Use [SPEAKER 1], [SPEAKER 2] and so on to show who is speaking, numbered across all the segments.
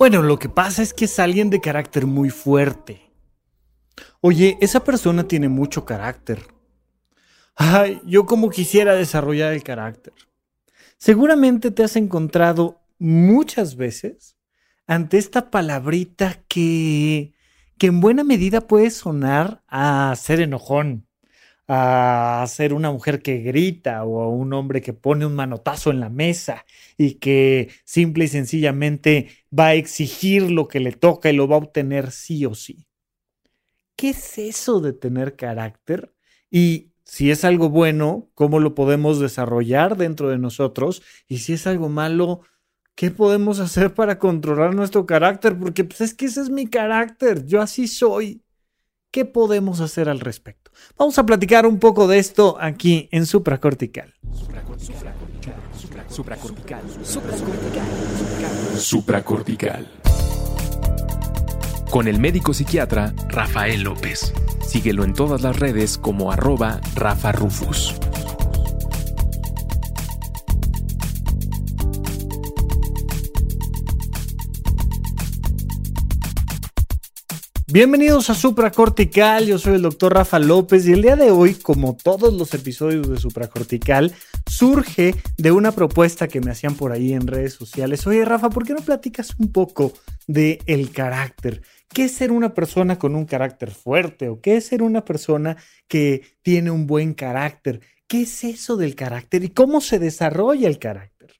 [SPEAKER 1] Bueno, lo que pasa es que es alguien de carácter muy fuerte. Oye, esa persona tiene mucho carácter. Ay, yo como quisiera desarrollar el carácter. Seguramente te has encontrado muchas veces ante esta palabrita que, que en buena medida puede sonar a ser enojón, a ser una mujer que grita o a un hombre que pone un manotazo en la mesa y que simple y sencillamente va a exigir lo que le toca y lo va a obtener sí o sí. ¿Qué es eso de tener carácter? Y si es algo bueno, ¿cómo lo podemos desarrollar dentro de nosotros? Y si es algo malo, ¿qué podemos hacer para controlar nuestro carácter? Porque pues, es que ese es mi carácter, yo así soy. ¿Qué podemos hacer al respecto? Vamos a platicar un poco de esto aquí en supracortical.
[SPEAKER 2] Supracortical. Supracortical. Supracortical. Con el médico psiquiatra Rafael López. Síguelo en todas las redes como arroba Rafa Rufus.
[SPEAKER 1] Bienvenidos a Supracortical, yo soy el doctor Rafa López y el día de hoy, como todos los episodios de Supracortical, surge de una propuesta que me hacían por ahí en redes sociales. Oye Rafa, ¿por qué no platicas un poco de el carácter? ¿Qué es ser una persona con un carácter fuerte o qué es ser una persona que tiene un buen carácter? ¿Qué es eso del carácter y cómo se desarrolla el carácter?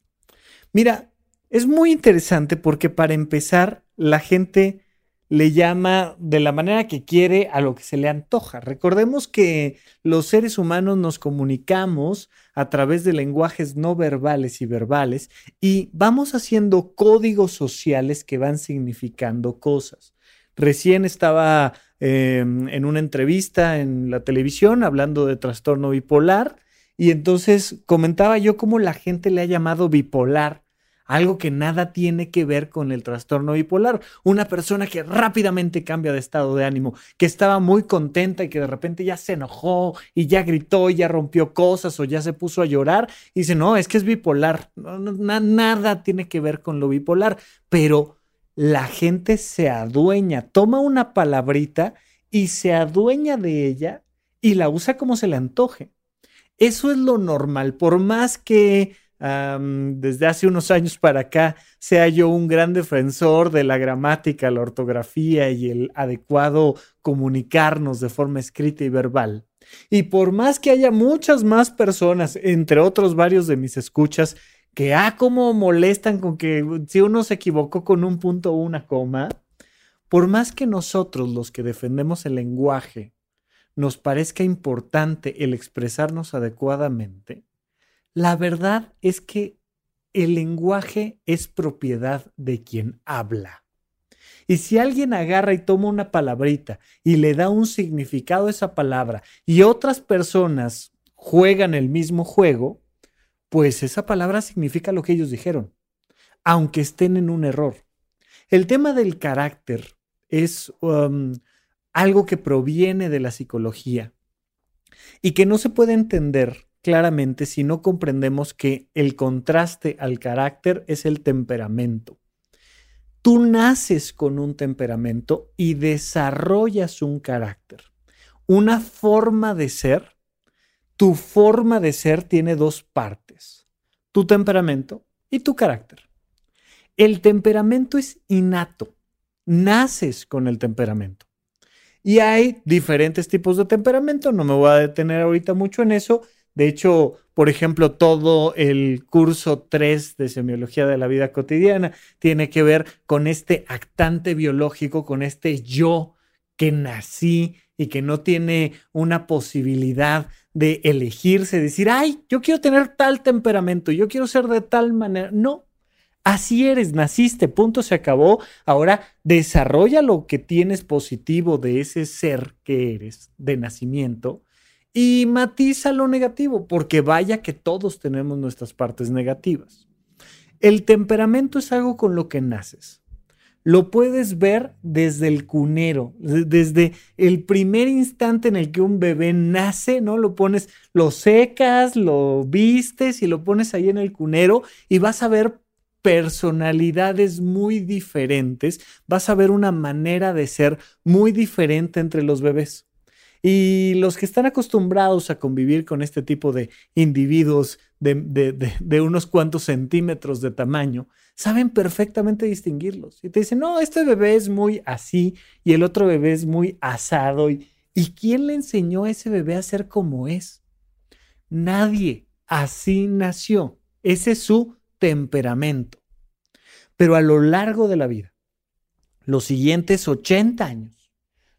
[SPEAKER 1] Mira, es muy interesante porque para empezar, la gente le llama de la manera que quiere a lo que se le antoja. Recordemos que los seres humanos nos comunicamos a través de lenguajes no verbales y verbales y vamos haciendo códigos sociales que van significando cosas. Recién estaba em, en una entrevista en la televisión hablando de trastorno bipolar y entonces comentaba yo cómo la gente le ha llamado bipolar algo que nada tiene que ver con el trastorno bipolar. Una persona que rápidamente cambia de estado de ánimo, que estaba muy contenta y que de repente ya se enojó y ya gritó y ya rompió cosas o ya se puso a llorar y dice, no, es que es bipolar. nada tiene que ver con lo bipolar, pero la gente se adueña, toma una palabrita y se adueña de ella y la usa como se le antoje. Eso es lo normal, por más que desde hace unos años para acá sea yo un gran defensor de la gramática, la ortografía y el adecuado comunicarnos de forma escrita y verbal. Y por más que haya muchas más personas, entre otros varios de mis escuchas, que ah, como molestan con que si uno se equivocó con un punto o una coma, por más que nosotros los que defendemos el lenguaje nos parezca importante el expresarnos adecuadamente, la verdad es que el lenguaje es propiedad de quien habla. Y si alguien agarra y toma una palabrita y le da un significado a esa palabra y otras personas juegan el mismo juego, pues esa palabra significa lo que ellos dijeron, aunque estén en un error. El tema del carácter es um, algo que proviene de la psicología y que no se puede entender claramente si no comprendemos que el contraste al carácter es el temperamento. Tú naces con un temperamento y desarrollas un carácter, una forma de ser. Tu forma de ser tiene dos partes, tu temperamento y tu carácter. El temperamento es innato, naces con el temperamento. Y hay diferentes tipos de temperamento, no me voy a detener ahorita mucho en eso, de hecho, por ejemplo, todo el curso 3 de semiología de la vida cotidiana tiene que ver con este actante biológico, con este yo que nací y que no tiene una posibilidad de elegirse, decir, ay, yo quiero tener tal temperamento, yo quiero ser de tal manera. No, así eres, naciste, punto, se acabó. Ahora desarrolla lo que tienes positivo de ese ser que eres de nacimiento y matiza lo negativo, porque vaya que todos tenemos nuestras partes negativas. El temperamento es algo con lo que naces. Lo puedes ver desde el cunero, desde el primer instante en el que un bebé nace, ¿no? Lo pones, lo secas, lo vistes y lo pones ahí en el cunero y vas a ver personalidades muy diferentes, vas a ver una manera de ser muy diferente entre los bebés. Y los que están acostumbrados a convivir con este tipo de individuos de, unos cuantos centímetros de tamaño, saben perfectamente distinguirlos. Y te dicen, no, este bebé es muy así y el otro bebé es muy asado. ¿Y, ¿y quién le enseñó a ese bebé a ser como es? Nadie. Así nació. Ese es su temperamento. Pero a lo largo de la vida, los siguientes 80 años,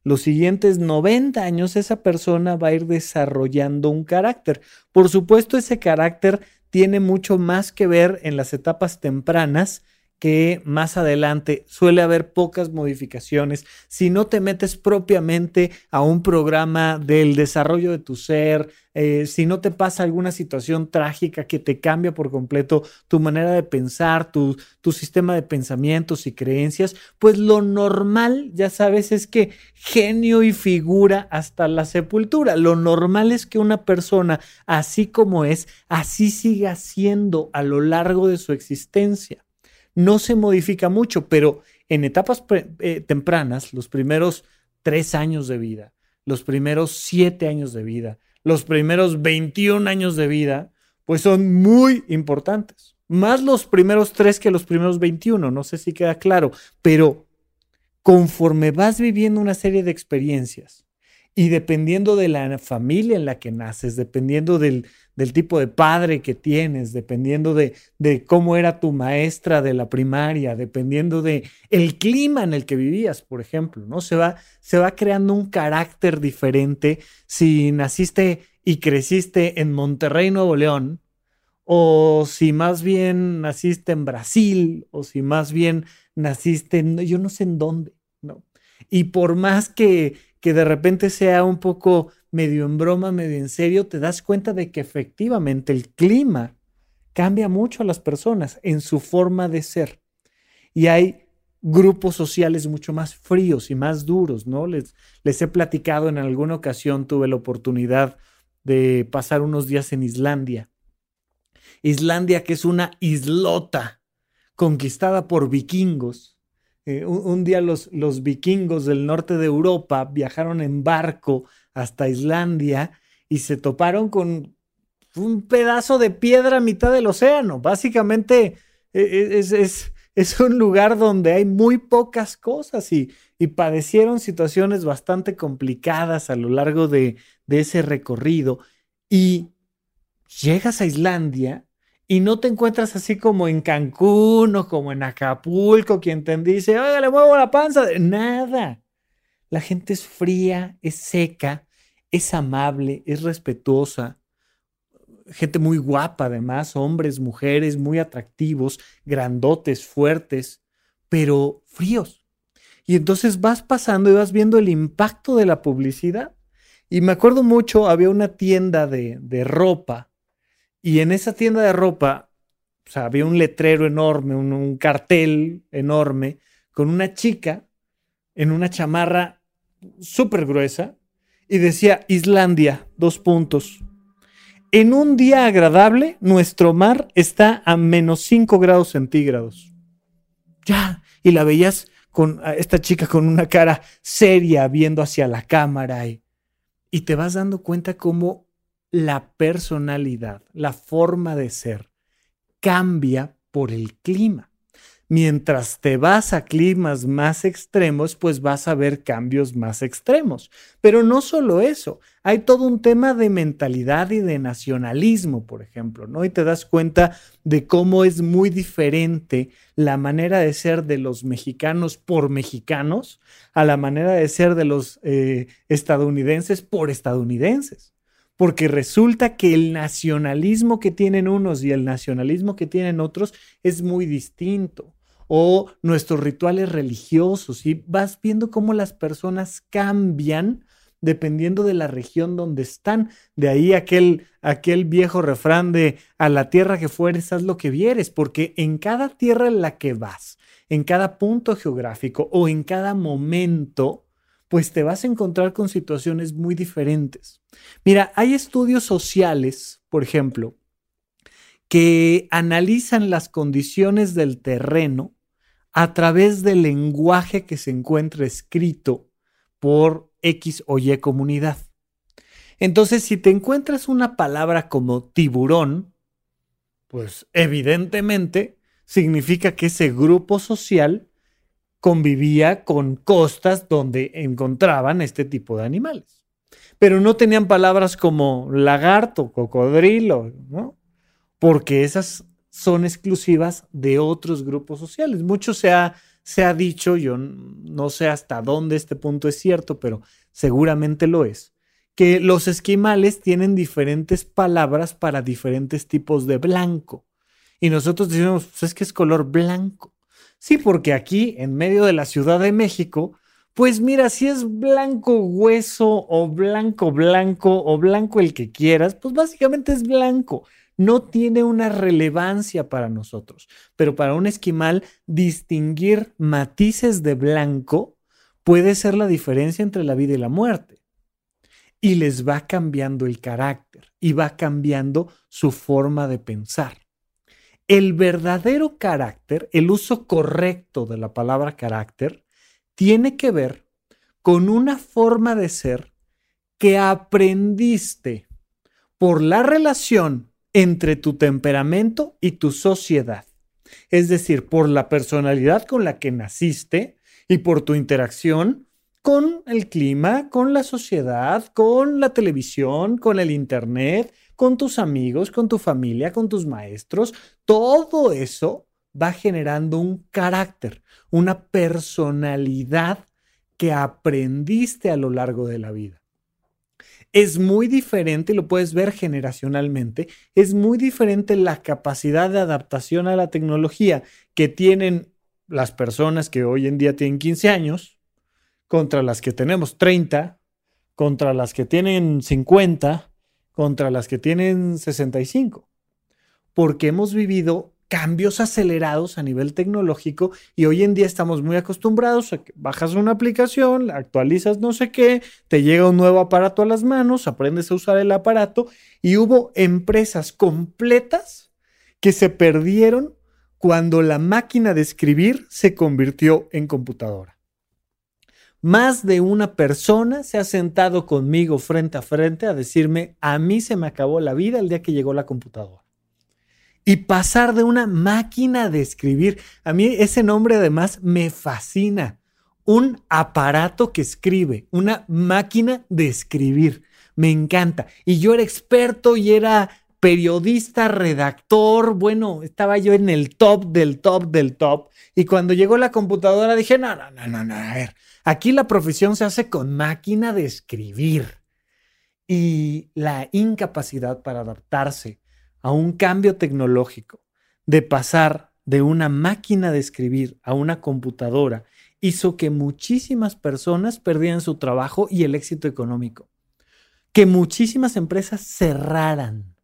[SPEAKER 1] los siguientes 90 años, esa persona va a ir desarrollando un carácter. Por supuesto, ese carácter tiene mucho más que ver en las etapas tempranas que más adelante suele haber pocas modificaciones. Si no te metes propiamente a un programa del desarrollo de tu ser, eh, si no te pasa alguna situación trágica que te cambia por completo tu manera de pensar, tu, tu sistema de pensamientos y creencias, pues lo normal, ya sabes, es que genio y figura hasta la sepultura. Lo normal es que una persona, así como es, así siga siendo a lo largo de su existencia no se modifica mucho, pero en etapas eh, tempranas, los primeros tres años de vida, los primeros siete años de vida, los primeros 21 años de vida, pues son muy importantes. Más los primeros tres que los primeros 21, no sé si queda claro, pero conforme vas viviendo una serie de experiencias y dependiendo de la familia en la que naces, dependiendo del, del tipo de padre que tienes, dependiendo de, de, cómo era tu maestra de la primaria, dependiendo de el clima en el que vivías, por ejemplo, ¿no? Se va, se va creando un carácter diferente si naciste y creciste en Monterrey, Nuevo León, o si más bien naciste en Brasil, o si más bien naciste en, yo no sé en dónde, ¿no? Y por más que, que de repente sea un poco medio en broma, medio en serio, te das cuenta de que efectivamente el clima cambia mucho a las personas en su forma de ser. Y hay grupos sociales mucho más fríos y más duros, ¿no? Les, les he platicado en alguna ocasión, tuve la oportunidad de pasar unos días en Islandia. Islandia, que es una islota conquistada por vikingos. Eh, un, día los, los vikingos del norte de Europa viajaron en barco hasta Islandia y se toparon con un pedazo de piedra a mitad del océano. Básicamente e, e, es, un lugar donde hay muy pocas cosas y, y, padecieron situaciones bastante complicadas a lo largo de, de ese recorrido. Y llegas a Islandia y no te encuentras así como en Cancún o como en Acapulco, quien te dice, oiga, le muevo la panza. Nada. La gente es fría, es seca, es amable, es respetuosa. Gente muy guapa además, hombres, mujeres muy atractivos, grandotes, fuertes, pero fríos. Y entonces vas pasando y vas viendo el impacto de la publicidad. Y me acuerdo mucho, había una tienda de, ropa y en esa tienda de ropa o sea, había un letrero enorme, un, cartel enorme, con una chica en una chamarra súper gruesa y decía Islandia, dos puntos. En un día agradable, nuestro mar está a menos 5 grados centígrados. Ya, y la veías con esta chica con una cara seria viendo hacia la cámara y, y te vas dando cuenta cómo la personalidad, la forma de ser, cambia por el clima. Mientras te vas a climas más extremos, pues vas a ver cambios más extremos. Pero no solo eso, hay todo un tema de mentalidad y de nacionalismo, por ejemplo, ¿no? Y te das cuenta de cómo es muy diferente la manera de ser de los mexicanos por mexicanos a la manera de ser de los eh, estadounidenses por estadounidenses porque resulta que el nacionalismo que tienen unos y el nacionalismo que tienen otros es muy distinto o nuestros rituales religiosos y vas viendo cómo las personas cambian dependiendo de la región donde están. De ahí aquel, aquel viejo refrán de a la tierra que fueres, haz lo que vieres, porque en cada tierra en la que vas, en cada punto geográfico o en cada momento, pues te vas a encontrar con situaciones muy diferentes. Mira, hay estudios sociales, por ejemplo, que analizan las condiciones del terreno a través del lenguaje que se encuentra escrito por X o Y comunidad. Entonces, si te encuentras una palabra como tiburón, pues evidentemente significa que ese grupo social convivía con costas donde encontraban este tipo de animales. Pero no tenían palabras como lagarto, cocodrilo, ¿no? Porque esas son exclusivas de otros grupos sociales. Mucho se ha, se ha dicho, yo no sé hasta dónde este punto es cierto, pero seguramente lo es, que los esquimales tienen diferentes palabras para diferentes tipos de blanco. Y nosotros decimos, pues es que es color blanco. Sí, porque aquí, en medio de la Ciudad de México, pues mira, si es blanco hueso o blanco blanco o blanco el que quieras, pues básicamente es blanco. No tiene una relevancia para nosotros. Pero para un esquimal, distinguir matices de blanco puede ser la diferencia entre la vida y la muerte. Y les va cambiando el carácter y va cambiando su forma de pensar. El verdadero carácter, el uso correcto de la palabra carácter, tiene que ver con una forma de ser que aprendiste por la relación entre tu temperamento y tu sociedad. Es decir, por la personalidad con la que naciste y por tu interacción con el clima, con la sociedad, con la televisión, con el Internet, con tus amigos, con tu familia, con tus maestros, todo eso va generando un carácter, una personalidad que aprendiste a lo largo de la vida. Es muy diferente, lo puedes ver generacionalmente, es muy diferente la capacidad de adaptación a la tecnología que tienen las personas que hoy en día tienen 15 años contra las que tenemos 30, contra las que tienen 50, contra las que tienen 65, porque hemos vivido cambios acelerados a nivel tecnológico y hoy en día estamos muy acostumbrados a que bajas una aplicación, actualizas no sé qué, te llega un nuevo aparato a las manos, aprendes a usar el aparato y hubo empresas completas que se perdieron cuando la máquina de escribir se convirtió en computadora. Más de una persona se ha sentado conmigo frente a frente a decirme, a mí se me acabó la vida el día que llegó la computadora. Y pasar de una máquina de escribir, a mí ese nombre además me fascina. Un aparato que escribe, una máquina de escribir. Me encanta. Y yo era experto y era periodista, redactor, bueno, estaba yo en el top del top del top. Y cuando llegó la computadora dije, no, no, no, no, no, a ver, Aquí la profesión se hace con máquina de escribir y la incapacidad para adaptarse a un cambio tecnológico, de pasar de una máquina de escribir a una computadora, hizo que muchísimas personas perdieran su trabajo y el éxito económico, que muchísimas empresas cerraran.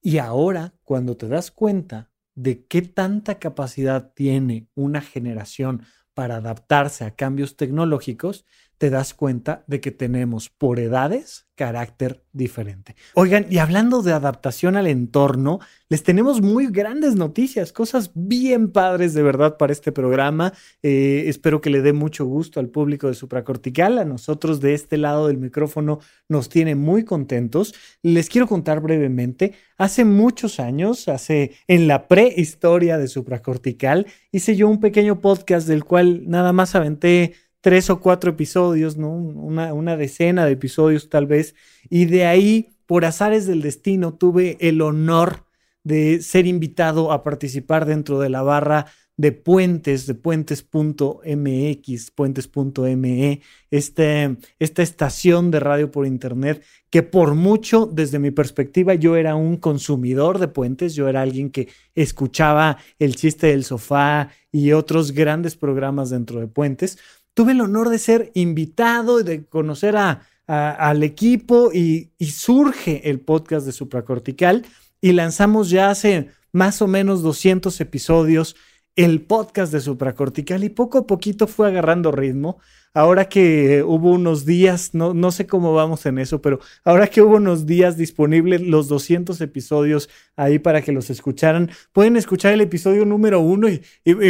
[SPEAKER 1] Y ahora, cuando te das cuenta de qué tanta capacidad tiene una generación para adaptarse a cambios tecnológicos, te das cuenta de que tenemos por edades carácter diferente. Oigan, y hablando de adaptación al entorno, les tenemos muy grandes noticias, cosas bien padres de verdad para este programa. Eh, espero que le dé mucho gusto al público de Supracortical. A nosotros de este lado del micrófono nos tiene muy contentos. Les quiero contar brevemente. Hace muchos años, hace en la prehistoria de Supracortical, hice yo un pequeño podcast del cual nada más aventé tres o cuatro episodios, ¿no? Una, decena de episodios tal vez. Y de ahí, por azares del destino, tuve el honor de ser invitado a participar dentro de la barra de Puentes, de puentes.mx, puentes.me, este, esta estación de radio por internet, que por mucho, desde mi perspectiva, yo era un consumidor de puentes, yo era alguien que escuchaba el chiste del sofá y otros grandes programas dentro de puentes, tuve el honor de ser invitado y de conocer al equipo y, y, surge el podcast de Supracortical y lanzamos ya hace más o menos 200 episodios el podcast de Supracortical y poco a poquito fue agarrando ritmo. Ahora que hubo unos días, no, no sé cómo vamos en eso, pero ahora que hubo unos días disponibles los 200 episodios ahí para que los escucharan, pueden escuchar el episodio número uno y,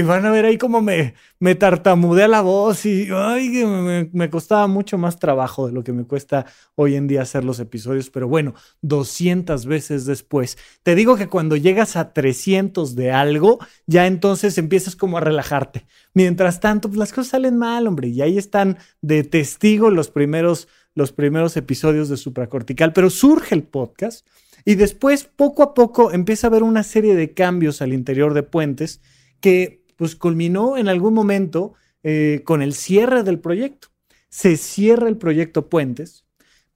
[SPEAKER 1] van a ver ahí cómo me, tartamudea la voz y ay, me, me costaba mucho más trabajo de lo que me cuesta hoy en día hacer los episodios, pero bueno, 200 veces después. Te digo que cuando llegas a 300 de algo, ya entonces empiezas como a relajarte. Mientras tanto, pues las cosas salen mal, hombre, y ahí de testigo los primeros, los primeros episodios de supracortical, pero surge el podcast y después, poco a poco, empieza a haber una serie de cambios al interior de Puentes que pues culminó en algún momento eh, con el cierre del proyecto. Se cierra el proyecto Puentes,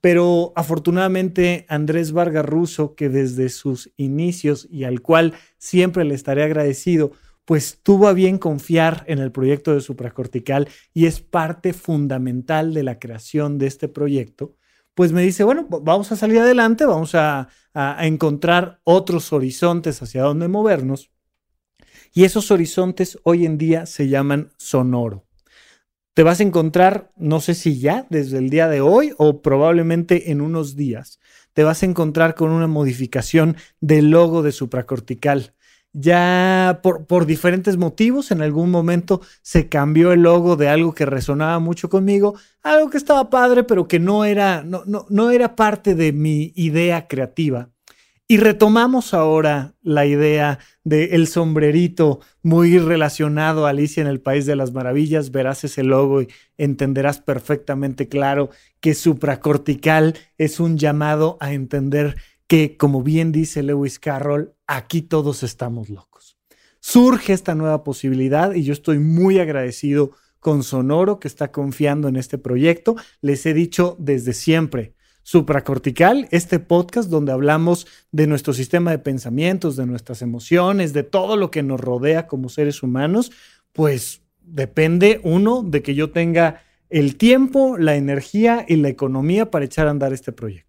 [SPEAKER 1] pero afortunadamente Andrés Vargas Russo, que desde sus inicios y al cual siempre le estaré agradecido, pues tuvo a bien confiar en el proyecto de supracortical y es parte fundamental de la creación de este proyecto, pues me dice, bueno, vamos a salir adelante, vamos a, encontrar otros horizontes hacia donde movernos. Y esos horizontes hoy en día se llaman sonoro. Te vas a encontrar, no sé si ya desde el día de hoy o probablemente en unos días, te vas a encontrar con una modificación del logo de supracortical ya por, por, diferentes motivos, en algún momento se cambió el logo de algo que resonaba mucho conmigo, algo que estaba padre, pero que no era, no, no, no era parte de mi idea creativa. Y retomamos ahora la idea del el sombrerito muy relacionado a Alicia en el País de las Maravillas. Verás ese logo y entenderás perfectamente claro que supracortical es un llamado a entender que, como bien dice Lewis Carroll, aquí todos estamos locos. Surge esta nueva posibilidad y yo estoy muy agradecido con Sonoro que está confiando en este proyecto. Les he dicho desde siempre, Supracortical, este podcast donde hablamos de nuestro sistema de pensamientos, de nuestras emociones, de todo lo que nos rodea como seres humanos, pues depende uno de que yo tenga el tiempo, la energía y la economía para echar a andar este proyecto.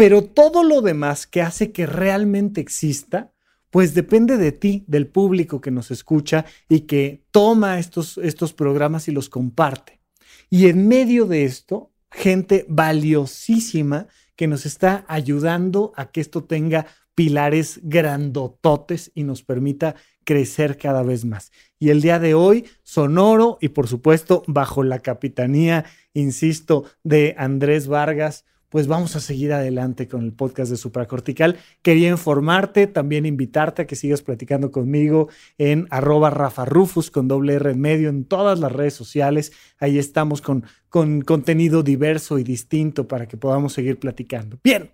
[SPEAKER 1] Pero todo lo demás que hace que realmente exista, pues depende de ti, del público que nos escucha y que toma estos, estos programas y los comparte. Y en medio de esto, gente valiosísima que nos está ayudando a que esto tenga pilares grandototes y nos permita crecer cada vez más. Y el día de hoy, sonoro y por supuesto bajo la capitanía, insisto, de Andrés Vargas, pues vamos a seguir adelante con el podcast de Supracortical. Quería informarte, también invitarte a que sigas platicando conmigo en arroba con doble R en medio en todas las redes sociales. Ahí estamos con, con contenido diverso y distinto para que podamos seguir platicando. Bien,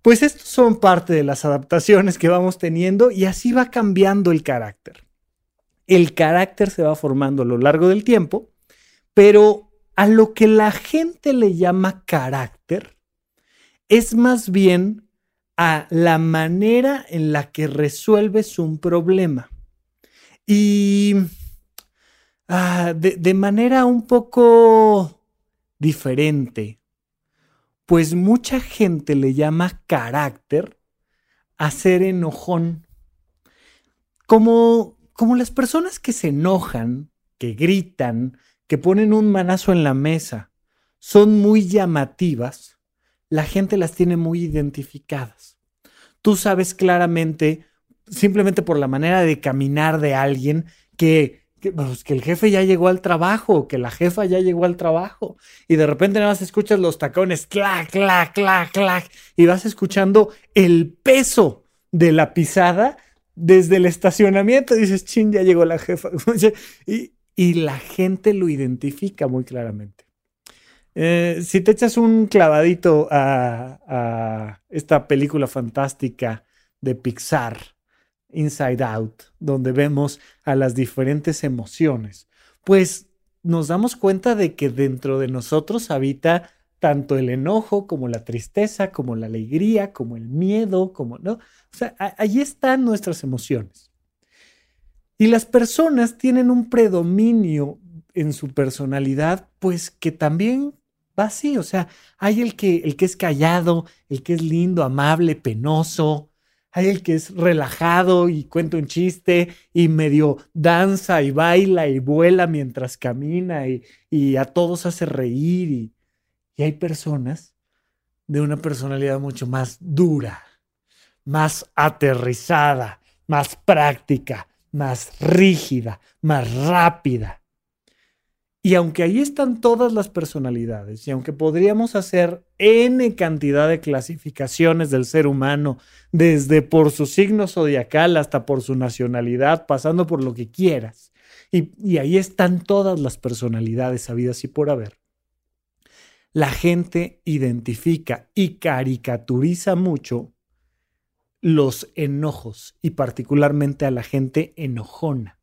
[SPEAKER 1] pues estos son parte de las adaptaciones que vamos teniendo y así va cambiando el carácter. El carácter se va formando a lo largo del tiempo, pero a lo que la gente le llama carácter es más bien a la manera en la que resuelves un problema. Y ah, de, de manera un poco diferente, pues mucha gente le llama carácter a ser enojón. Como, como las personas que se enojan, que gritan, que ponen un manazo en la mesa son muy llamativas, la gente las tiene muy identificadas. Tú sabes claramente, simplemente por la manera de caminar de alguien, que, pues, que, el jefe ya llegó al trabajo, que la jefa ya llegó al trabajo. Y de repente nada más escuchas los tacones, clac, clac, clac, clac, y vas escuchando el peso de la pisada desde el estacionamiento. dices, chin, ya llegó la jefa. y, y la gente lo identifica muy claramente. Eh, si te echas un clavadito a, esta película fantástica de Pixar, Inside Out, donde vemos a las diferentes emociones, pues nos damos cuenta de que dentro de nosotros habita tanto el enojo como la tristeza, como la alegría, como el miedo, como no. O sea, allí están nuestras emociones. Y las personas tienen un predominio en su personalidad, pues que también va así, o sea, hay el que, el que es callado, el que es lindo, amable, penoso, hay el que es relajado y cuenta un chiste y medio danza y baila y vuela mientras camina y, a todos hace reír. Y, y hay personas de una personalidad mucho más dura, más aterrizada, más práctica, más rígida, más rápida. Y aunque ahí están todas las personalidades, y aunque podríamos hacer N cantidad de clasificaciones del ser humano, desde por su signo zodiacal hasta por su nacionalidad, pasando por lo que quieras, y, ahí están todas las personalidades habidas y por haber, la gente identifica y caricaturiza mucho los enojos y particularmente a la gente enojona,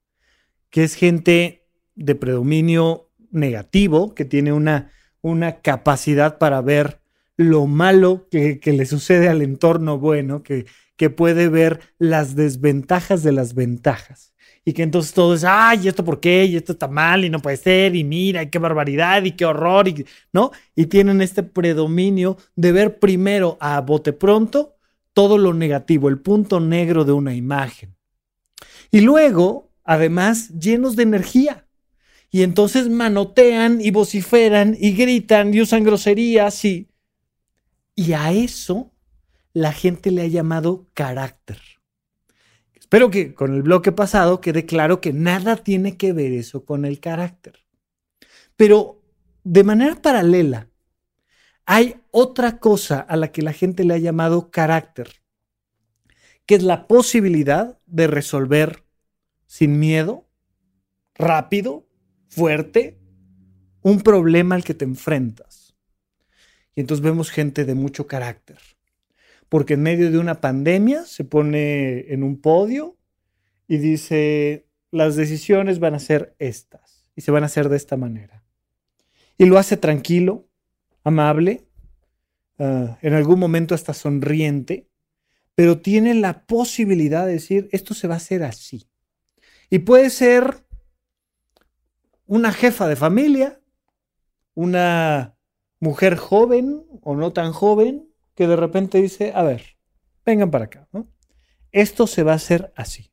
[SPEAKER 1] que es gente de predominio negativo, que tiene una, una capacidad para ver lo malo que, le sucede al entorno bueno, que, que puede ver las desventajas de las ventajas. Y que entonces todo es, ay, ¿esto por qué? Y esto está mal y no puede ser, y mira, y qué barbaridad, y qué horror, y, ¿no? Y tienen este predominio de ver primero a bote pronto todo lo negativo, el punto negro de una imagen. Y luego, además, llenos de energía y entonces manotean y vociferan y gritan y usan groserías y... Y a eso la gente le ha llamado carácter. Espero que con el bloque pasado quede claro que nada tiene que ver eso con el carácter. Pero de manera paralela, hay otra cosa a la que la gente le ha llamado carácter, que es la posibilidad de resolver sin miedo, rápido fuerte un problema al que te enfrentas. Y entonces vemos gente de mucho carácter, porque en medio de una pandemia se pone en un podio y dice, las decisiones van a ser estas y se van a hacer de esta manera. Y lo hace tranquilo, amable, ah, en algún momento hasta sonriente, pero tiene la posibilidad de decir, esto se va a hacer así. Y puede ser una jefa de familia, una mujer joven o no tan joven, que de repente dice, a ver, vengan para acá, Esto se va a hacer así.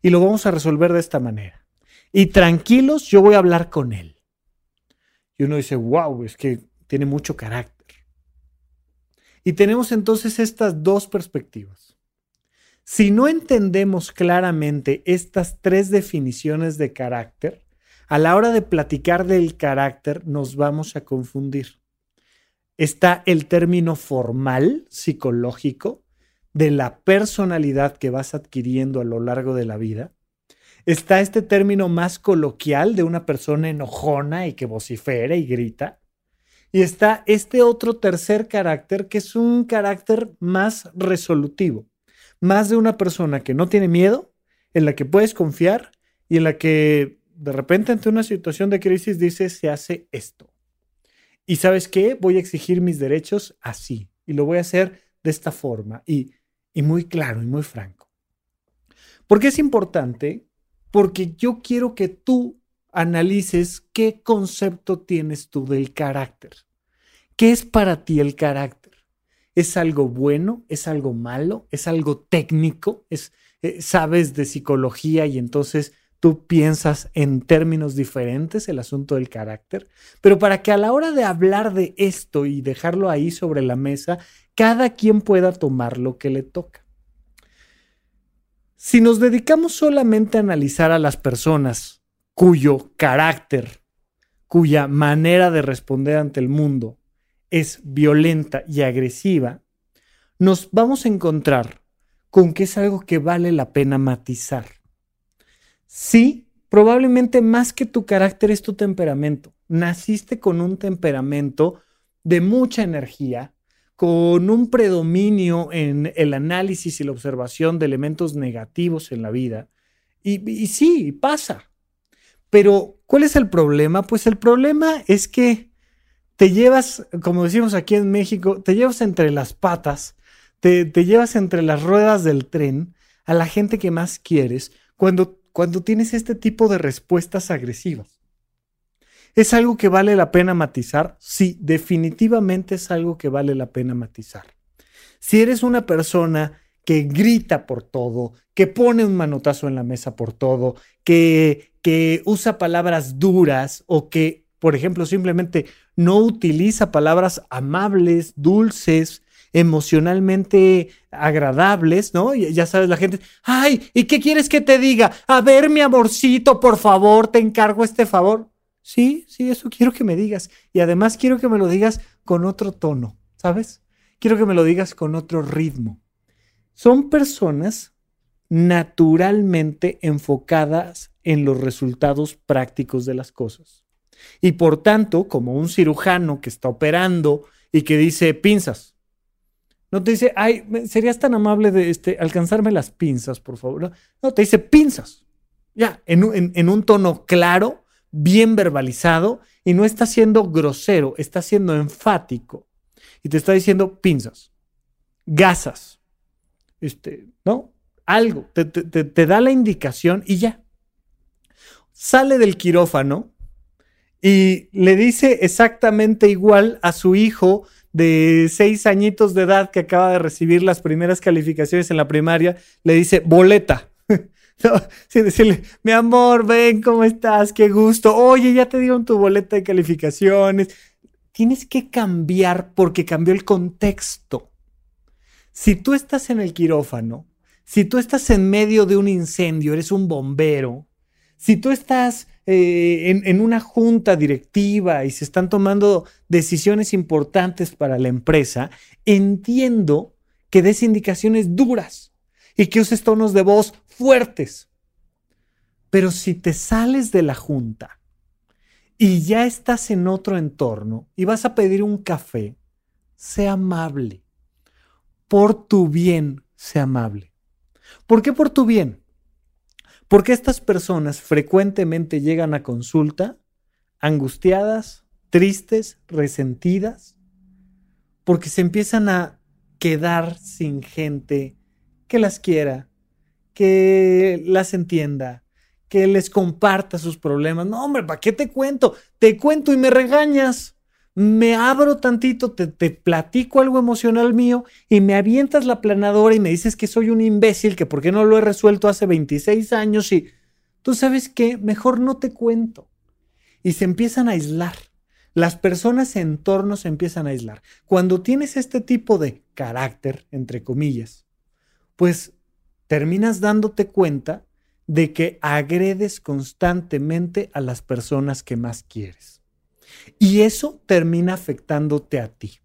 [SPEAKER 1] Y lo vamos a resolver de esta manera. Y tranquilos, yo voy a hablar con él. Y uno dice, wow, es que tiene mucho carácter. Y tenemos entonces estas dos perspectivas. Si no entendemos claramente estas tres definiciones de carácter, a la hora de platicar del carácter nos vamos a confundir. Está el término formal, psicológico, de la personalidad que vas adquiriendo a lo largo de la vida. Está este término más coloquial de una persona enojona y que vocifera y grita. Y está este otro tercer carácter que es un carácter más resolutivo, más de una persona que no tiene miedo, en la que puedes confiar y en la que de repente ante una situación de crisis dice, se hace esto. Y sabes qué, voy a exigir mis derechos así. Y lo voy a hacer de esta forma. Y, y muy claro y muy franco. ¿Por qué es importante? Porque yo quiero que tú analices qué concepto tienes tú del carácter. ¿Qué es para ti el carácter? ¿Es algo bueno? ¿Es algo malo? ¿Es algo técnico? ¿Es, eh, ¿Sabes de psicología y entonces tú piensas en términos diferentes el asunto del carácter, pero para que a la hora de hablar de esto y dejarlo ahí sobre la mesa, cada quien pueda tomar lo que le toca. Si nos dedicamos solamente a analizar a las personas cuyo carácter, cuya manera de responder ante el mundo es violenta y agresiva, nos vamos a encontrar con que es algo que vale la pena matizar Sí, probablemente más que tu carácter es tu temperamento. Naciste con un temperamento de mucha energía, con un predominio en el análisis y la observación de elementos negativos en la vida. Y, sí, pasa. Pero, ¿cuál es el problema? Pues el problema es que te llevas, como decimos aquí en México, te llevas entre las patas, te, te llevas entre las ruedas del tren a la gente que más quieres, cuando cuando tienes este tipo de respuestas agresivas. ¿Es algo que vale la pena matizar? Sí, definitivamente es algo que vale la pena matizar. Si eres una persona que grita por todo, que pone un manotazo en la mesa por todo, que, que usa palabras duras o que, por ejemplo, simplemente no utiliza palabras amables, dulces, emocionalmente agradables, ¿no? Ya sabes, la gente, ay, ¿y qué quieres que te diga? A ver, mi amorcito, por favor, te encargo este favor. Sí, sí, eso quiero que me digas. Y además quiero que me lo digas con otro tono, ¿sabes? Quiero que me lo digas con otro ritmo. Son personas naturalmente enfocadas en los resultados prácticos de las cosas. Y por tanto, como un cirujano que está operando y que dice pinzas, no te dice, ay, serías tan amable de este, alcanzarme las pinzas, por favor. No, te dice pinzas. Ya, en, en un tono claro, bien verbalizado, y no está siendo grosero, está siendo enfático. Y te está diciendo pinzas, gasas, este, ¿no? Algo, te, te da la indicación y ya. Sale del quirófano y le dice exactamente igual a su hijo de seis añitos de edad que acaba de recibir las primeras calificaciones en la primaria, le dice boleta. sin decirle, mi amor, ven, ¿cómo estás? Qué gusto. Oye, ya te dieron tu boleta de calificaciones. Tienes que cambiar porque cambió el contexto. Si tú estás en el quirófano, si tú estás en medio de un incendio, eres un bombero, si tú estás eh, en, una junta directiva y se están tomando decisiones importantes para la empresa, entiendo que des indicaciones duras y que uses tonos de voz fuertes. Pero si te sales de la junta y ya estás en otro entorno y vas a pedir un café, sea amable. Por tu bien, sea amable. ¿Por qué por tu bien? Porque estas personas frecuentemente llegan a consulta angustiadas, tristes, resentidas, porque se empiezan a quedar sin gente que las quiera, que las entienda, que les comparta sus problemas. No, hombre, ¿para qué te cuento? Te cuento y me regañas me abro tantito, te, platico algo emocional mío y me avientas la planadora y me dices que soy un imbécil, que por qué no lo he resuelto hace 26 años y tú sabes qué, mejor no te cuento. Y se empiezan a aislar. Las personas en torno se empiezan a aislar. Cuando tienes este tipo de carácter, entre comillas, pues terminas dándote cuenta de que agredes constantemente a las personas que más quieres. Y eso termina afectándote a ti,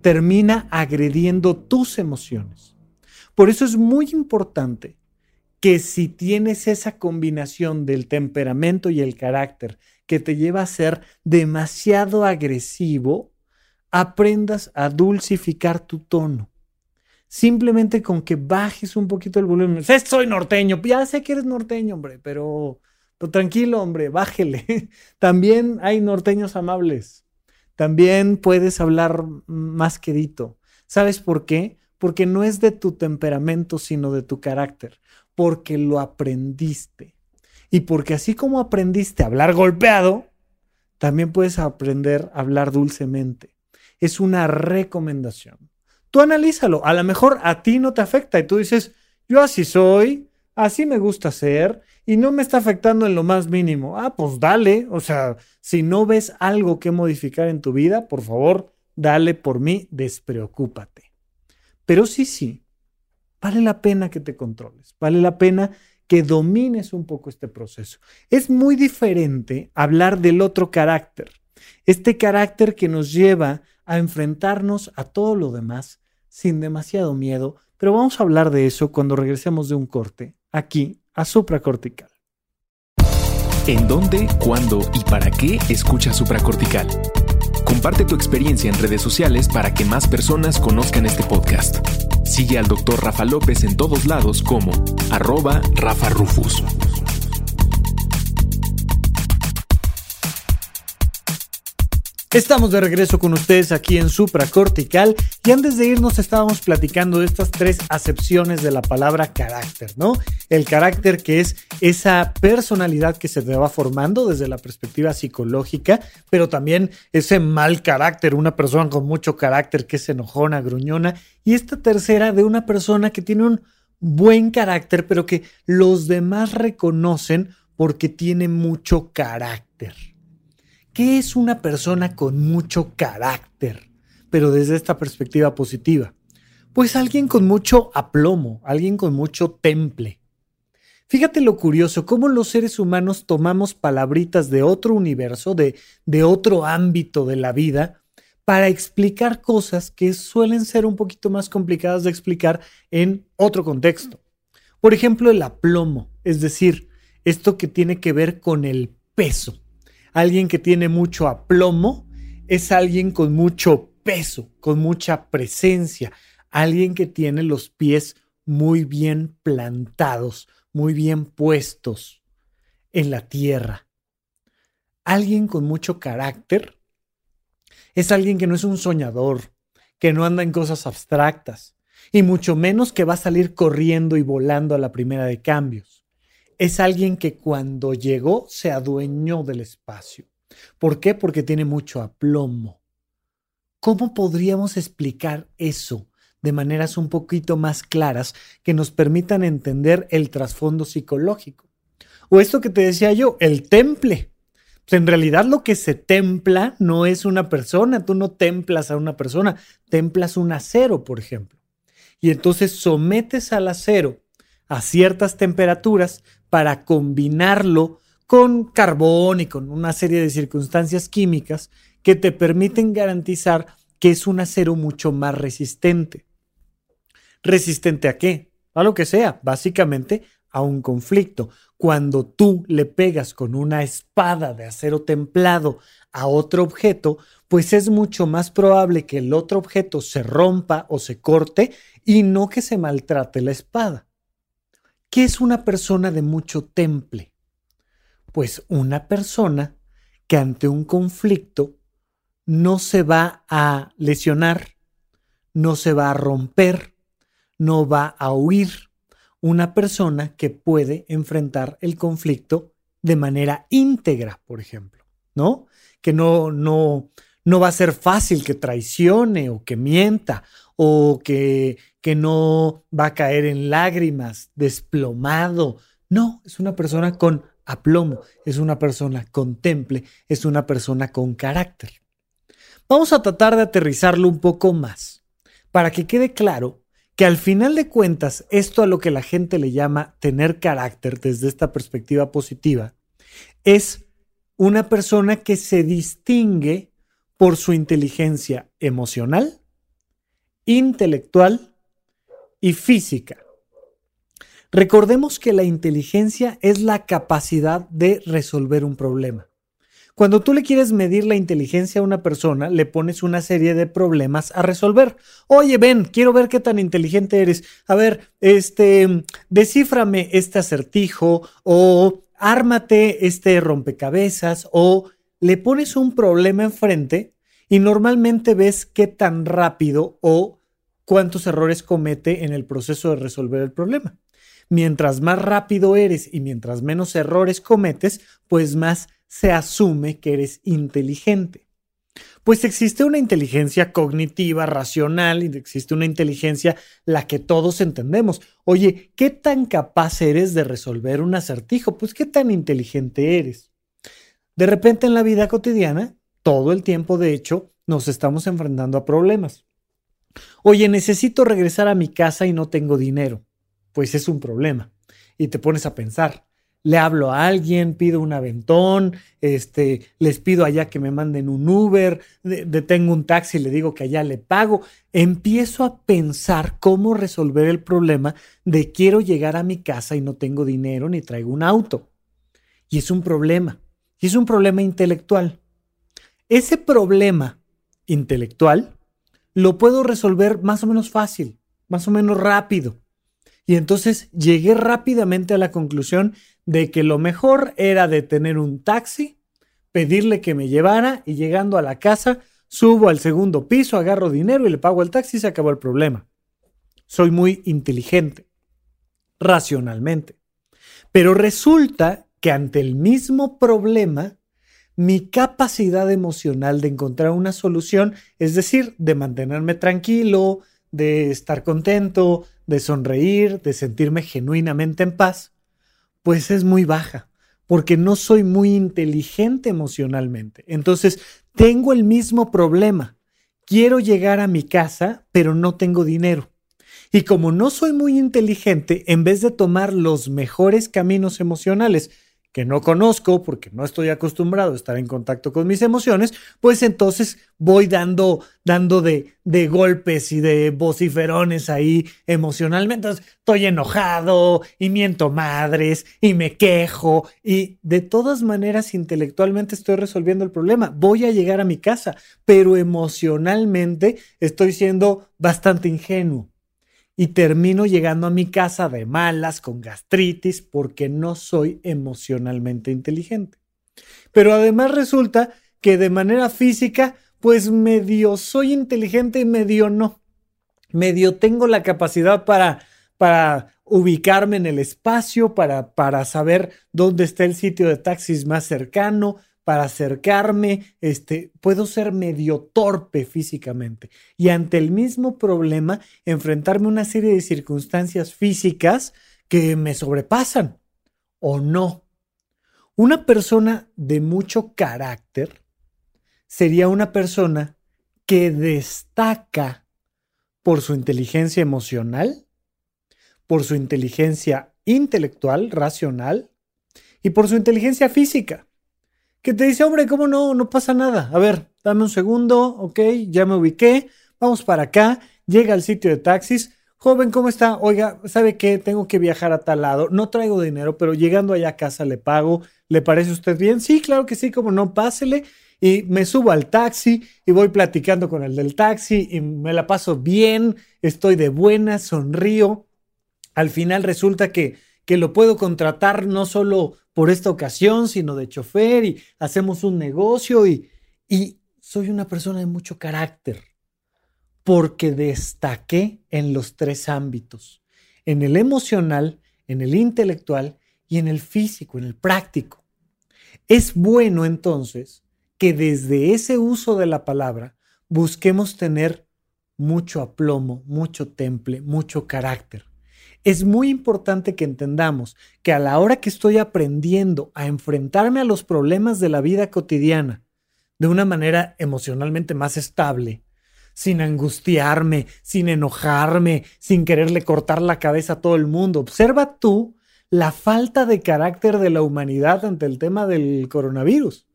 [SPEAKER 1] termina agrediendo tus emociones. Por eso es muy importante que si tienes esa combinación del temperamento y el carácter que te lleva a ser demasiado agresivo, aprendas a dulcificar tu tono. Simplemente con que bajes un poquito el volumen. Soy norteño, ya sé que eres norteño, hombre, pero pero tranquilo, hombre, bájele. También hay norteños amables. También puedes hablar más quedito. ¿Sabes por qué? Porque no es de tu temperamento, sino de tu carácter. Porque lo aprendiste. Y porque así como aprendiste a hablar golpeado, también puedes aprender a hablar dulcemente. Es una recomendación. Tú analízalo. A lo mejor a ti no te afecta y tú dices, yo así soy, así me gusta ser y no me está afectando en lo más mínimo. Ah, pues dale. O sea, si no ves algo que modificar en tu vida, por favor, dale por mí, despreocúpate. Pero sí, sí, vale la pena que te controles, vale la pena que domines un poco este proceso. Es muy diferente hablar del otro carácter, este carácter que nos lleva a enfrentarnos a todo lo demás sin demasiado miedo, pero vamos a hablar de eso cuando regresemos de un corte, aquí a supracortical.
[SPEAKER 2] ¿En dónde, cuándo y para qué escucha supracortical? Comparte tu experiencia en redes sociales para que más personas conozcan este podcast. Sigue al Dr. Rafa López en todos lados como arroba Rafa Rufus.
[SPEAKER 1] Estamos de regreso con ustedes aquí en Supracortical y antes de irnos estábamos platicando de estas tres acepciones de la palabra carácter, ¿no? El carácter que es esa personalidad que se te va formando desde la perspectiva psicológica, pero también ese mal carácter, una persona con mucho carácter que es enojona, gruñona, y esta tercera de una persona que tiene un buen carácter, pero que los demás reconocen porque tiene mucho carácter. ¿Qué es una persona con mucho carácter? Pero desde esta perspectiva positiva. Pues alguien con mucho aplomo, alguien con mucho temple. Fíjate lo curioso, cómo los seres humanos tomamos palabritas de otro universo, de, de otro ámbito de la vida, para explicar cosas que suelen ser un poquito más complicadas de explicar en otro contexto. Por ejemplo, el aplomo, es decir, esto que tiene que ver con el peso. Alguien que tiene mucho aplomo es alguien con mucho peso, con mucha presencia, alguien que tiene los pies muy bien plantados, muy bien puestos en la tierra. Alguien con mucho carácter es alguien que no es un soñador, que no anda en cosas abstractas, y mucho menos que va a salir corriendo y volando a la primera de cambios es alguien que cuando llegó se adueñó del espacio. ¿Por qué? Porque tiene mucho aplomo. ¿Cómo podríamos explicar eso de maneras un poquito más claras que nos permitan entender el trasfondo psicológico? O esto que te decía yo, el temple. Pues en realidad lo que se templa no es una persona, tú no templas a una persona, templas un acero, por ejemplo. Y entonces sometes al acero a ciertas temperaturas para combinarlo con carbón y con una serie de circunstancias químicas que te permiten garantizar que es un acero mucho más resistente. ¿Resistente a qué? A lo que sea, básicamente a un conflicto. Cuando tú le pegas con una espada de acero templado a otro objeto, pues es mucho más probable que el otro objeto se rompa o se corte y no que se maltrate la espada. ¿Qué es una persona de mucho temple? Pues una persona que ante un conflicto no se va a lesionar, no se va a romper, no va a huir. Una persona que puede enfrentar el conflicto de manera íntegra, por ejemplo, ¿no? Que no, no, no va a ser fácil que traicione o que mienta o que, que no va a caer en lágrimas, desplomado. No, es una persona con aplomo, es una persona con temple, es una persona con carácter. Vamos a tratar de aterrizarlo un poco más para que quede claro que al final de cuentas esto a lo que la gente le llama tener carácter desde esta perspectiva positiva es una persona que se distingue por su inteligencia emocional, intelectual y física. Recordemos que la inteligencia es la capacidad de resolver un problema. Cuando tú le quieres medir la inteligencia a una persona, le pones una serie de problemas a resolver. Oye, ven, quiero ver qué tan inteligente eres. A ver, este, descíframe este acertijo o ármate este rompecabezas o le pones un problema enfrente y normalmente ves qué tan rápido o cuántos errores comete en el proceso de resolver el problema. Mientras más rápido eres y mientras menos errores cometes, pues más se asume que eres inteligente. Pues existe una inteligencia cognitiva, racional, y existe una inteligencia la que todos entendemos. Oye, ¿qué tan capaz eres de resolver un acertijo? Pues qué tan inteligente eres. De repente en la vida cotidiana todo el tiempo, de hecho, nos estamos enfrentando a problemas. Oye, necesito regresar a mi casa y no tengo dinero. Pues es un problema. Y te pones a pensar. Le hablo a alguien, pido un aventón, este, les pido allá que me manden un Uber, detengo un taxi le digo que allá le pago. Empiezo a pensar cómo resolver el problema de quiero llegar a mi casa y no tengo dinero ni traigo un auto. Y es un problema. Y es un problema intelectual. Ese problema intelectual lo puedo resolver más o menos fácil, más o menos rápido. Y entonces llegué rápidamente a la conclusión de que lo mejor era detener un taxi, pedirle que me llevara y llegando a la casa, subo al segundo piso, agarro dinero y le pago el taxi y se acabó el problema. Soy muy inteligente, racionalmente. Pero resulta que ante el mismo problema, mi capacidad emocional de encontrar una solución, es decir, de mantenerme tranquilo, de estar contento, de sonreír, de sentirme genuinamente en paz, pues es muy baja, porque no soy muy inteligente emocionalmente. Entonces, tengo el mismo problema. Quiero llegar a mi casa, pero no tengo dinero. Y como no soy muy inteligente, en vez de tomar los mejores caminos emocionales, que no conozco porque no estoy acostumbrado a estar en contacto con mis emociones, pues entonces voy dando, dando de, de golpes y de vociferones ahí emocionalmente. estoy enojado y miento madres y me quejo y de todas maneras intelectualmente estoy resolviendo el problema. Voy a llegar a mi casa, pero emocionalmente estoy siendo bastante ingenuo y termino llegando a mi casa de malas, con gastritis, porque no soy emocionalmente inteligente. Pero además resulta que de manera física, pues medio soy inteligente y medio no. Medio tengo la capacidad para, para ubicarme en el espacio, para, para saber dónde está el sitio de taxis más cercano, para acercarme, este, puedo ser medio torpe físicamente y ante el mismo problema enfrentarme a una serie de circunstancias físicas que me sobrepasan o no. Una persona de mucho carácter sería una persona que destaca por su inteligencia emocional, por su inteligencia intelectual, racional y por su inteligencia física que te dice, hombre, ¿cómo no? No pasa nada. A ver, dame un segundo, ok, ya me ubiqué, vamos para acá, llega al sitio de taxis. Joven, ¿cómo está? Oiga, ¿sabe qué? Tengo que viajar a tal lado. No traigo dinero, pero llegando allá a casa le pago. ¿Le parece usted bien? Sí, claro que sí, como no, pásele. Y me subo al taxi y voy platicando con el del taxi y me la paso bien, estoy de buena, sonrío. Al final resulta que, que lo puedo contratar no solo por esta ocasión, sino de chofer y hacemos un negocio y, y soy una persona de mucho carácter porque destaqué en los tres ámbitos, en el emocional, en el intelectual y en el físico, en el práctico. Es bueno entonces que desde ese uso de la palabra busquemos tener mucho aplomo, mucho temple, mucho carácter es muy importante que entendamos que a la hora que estoy aprendiendo a enfrentarme a los problemas de la vida cotidiana de una manera emocionalmente más estable, sin angustiarme, sin enojarme, sin quererle cortar la cabeza a todo el mundo. Observa tú la falta de carácter de la humanidad ante el tema del coronavirus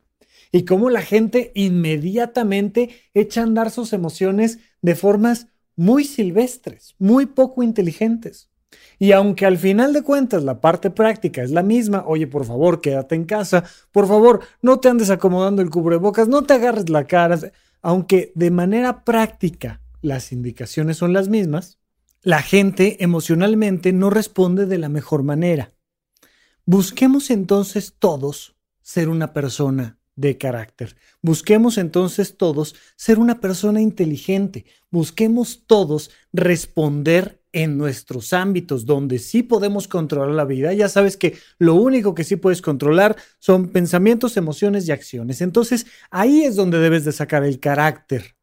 [SPEAKER 1] y cómo la gente inmediatamente echa a andar sus emociones de formas muy silvestres, muy poco inteligentes. Y aunque al final de cuentas la parte práctica es la misma, oye, por favor, quédate en casa, por favor, no te andes acomodando el cubrebocas, no te agarres la cara, aunque de manera práctica las indicaciones son las mismas, la gente emocionalmente no responde de la mejor manera. Busquemos entonces todos ser una persona de carácter. Busquemos entonces todos ser una persona inteligente. Busquemos todos responder en nuestros ámbitos donde sí podemos controlar la vida, ya sabes que lo único que sí puedes controlar son pensamientos, emociones y acciones. Entonces ahí es donde debes de sacar el carácter.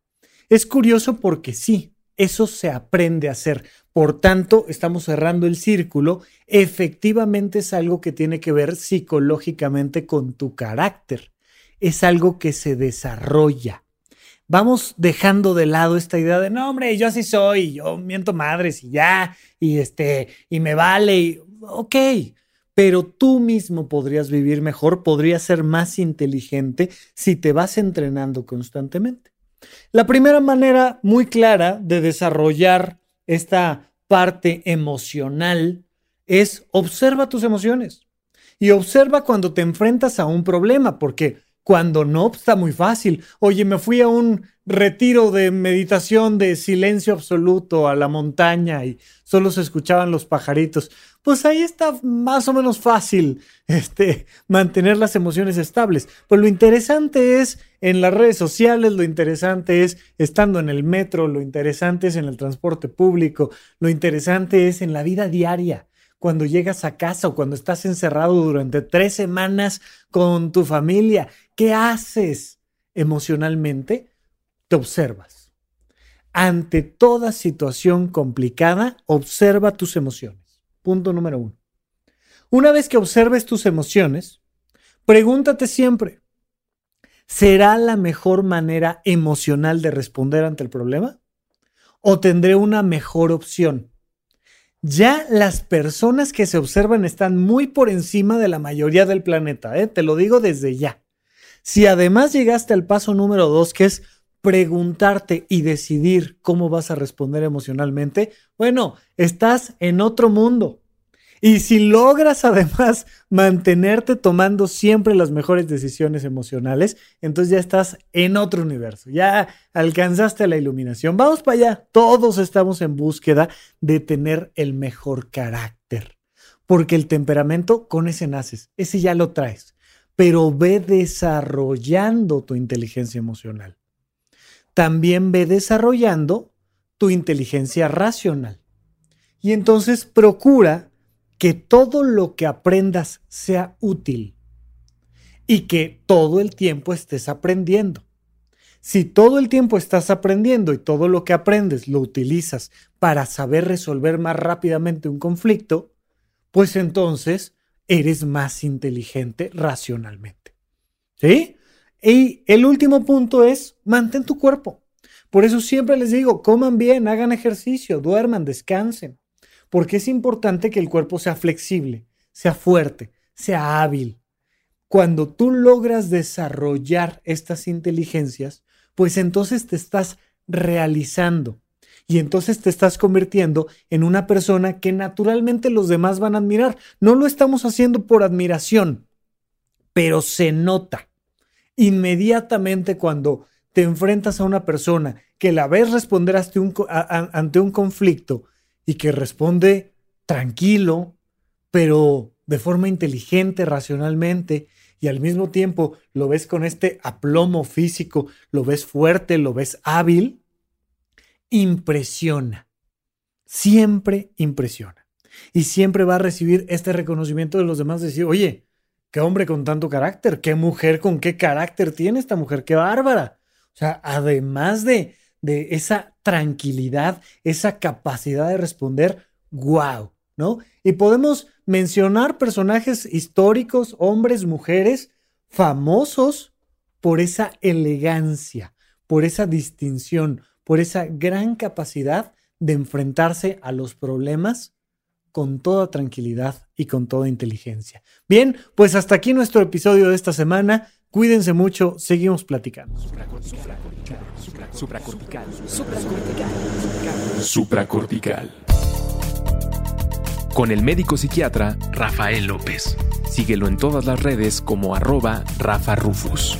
[SPEAKER 1] Es curioso porque sí, eso se aprende a hacer. Por tanto, estamos cerrando el círculo. Efectivamente es algo que tiene que ver psicológicamente con tu carácter. Es algo que se desarrolla vamos dejando de lado esta idea de, no, hombre, yo así soy, yo miento madres y ya, y este, y me vale, y, ok, pero tú mismo podrías vivir mejor, podrías ser más inteligente si te vas entrenando constantemente. La primera manera muy clara de desarrollar esta parte emocional es observa tus emociones y observa cuando te enfrentas a un problema, porque Cuando no, pues, está muy fácil. Oye, me fui a un retiro de meditación de silencio absoluto a la montaña y solo se escuchaban los pajaritos. Pues ahí está más o menos fácil este, mantener las emociones estables. Pues lo interesante es en las redes sociales, lo interesante es estando en el metro, lo interesante es en el transporte público, lo interesante es en la vida diaria cuando llegas a casa o cuando estás encerrado durante tres semanas con tu familia. ¿Qué haces emocionalmente? Te observas. Ante toda situación complicada, observa tus emociones. Punto número uno. Una vez que observes tus emociones, pregúntate siempre, ¿será la mejor manera emocional de responder ante el problema? ¿O tendré una mejor opción? Ya las personas que se observan están muy por encima de la mayoría del planeta, ¿eh? te lo digo desde ya. Si además llegaste al paso número dos, que es preguntarte y decidir cómo vas a responder emocionalmente, bueno, estás en otro mundo. Y si logras además mantenerte tomando siempre las mejores decisiones emocionales, entonces ya estás en otro universo, ya alcanzaste la iluminación. Vamos para allá, todos estamos en búsqueda de tener el mejor carácter, porque el temperamento con ese naces, ese ya lo traes, pero ve desarrollando tu inteligencia emocional. También ve desarrollando tu inteligencia racional. Y entonces procura que todo lo que aprendas sea útil y que todo el tiempo estés aprendiendo. Si todo el tiempo estás aprendiendo y todo lo que aprendes lo utilizas para saber resolver más rápidamente un conflicto, pues entonces eres más inteligente racionalmente. ¿Sí? Y el último punto es mantén tu cuerpo. Por eso siempre les digo, coman bien, hagan ejercicio, duerman, descansen porque es importante que el cuerpo sea flexible, sea fuerte, sea hábil. Cuando tú logras desarrollar estas inteligencias, pues entonces te estás realizando y entonces te estás convirtiendo en una persona que naturalmente los demás van a admirar. No lo estamos haciendo por admiración, pero se nota inmediatamente cuando te enfrentas a una persona que la ves responder ante un, ante un conflicto y que responde tranquilo, pero de forma inteligente, racionalmente, y al mismo tiempo lo ves con este aplomo físico, lo ves fuerte, lo ves hábil, impresiona. Siempre impresiona. Y siempre va a recibir este reconocimiento de los demás, decir, oye, qué hombre con tanto carácter, qué mujer con qué carácter tiene esta mujer, qué bárbara. O sea, además de, de esa tranquilidad, esa capacidad de responder, wow, ¿no? Y podemos mencionar personajes históricos, hombres, mujeres, famosos por esa elegancia, por esa distinción, por esa gran capacidad de enfrentarse a los problemas con toda tranquilidad y con toda inteligencia. Bien, pues hasta aquí nuestro episodio de esta semana. Cuídense mucho, seguimos platicando.
[SPEAKER 2] Supracortical. Supracortical. Supracortical. Con el médico psiquiatra Rafael López. Síguelo en todas las redes como arroba Rafa Rufus.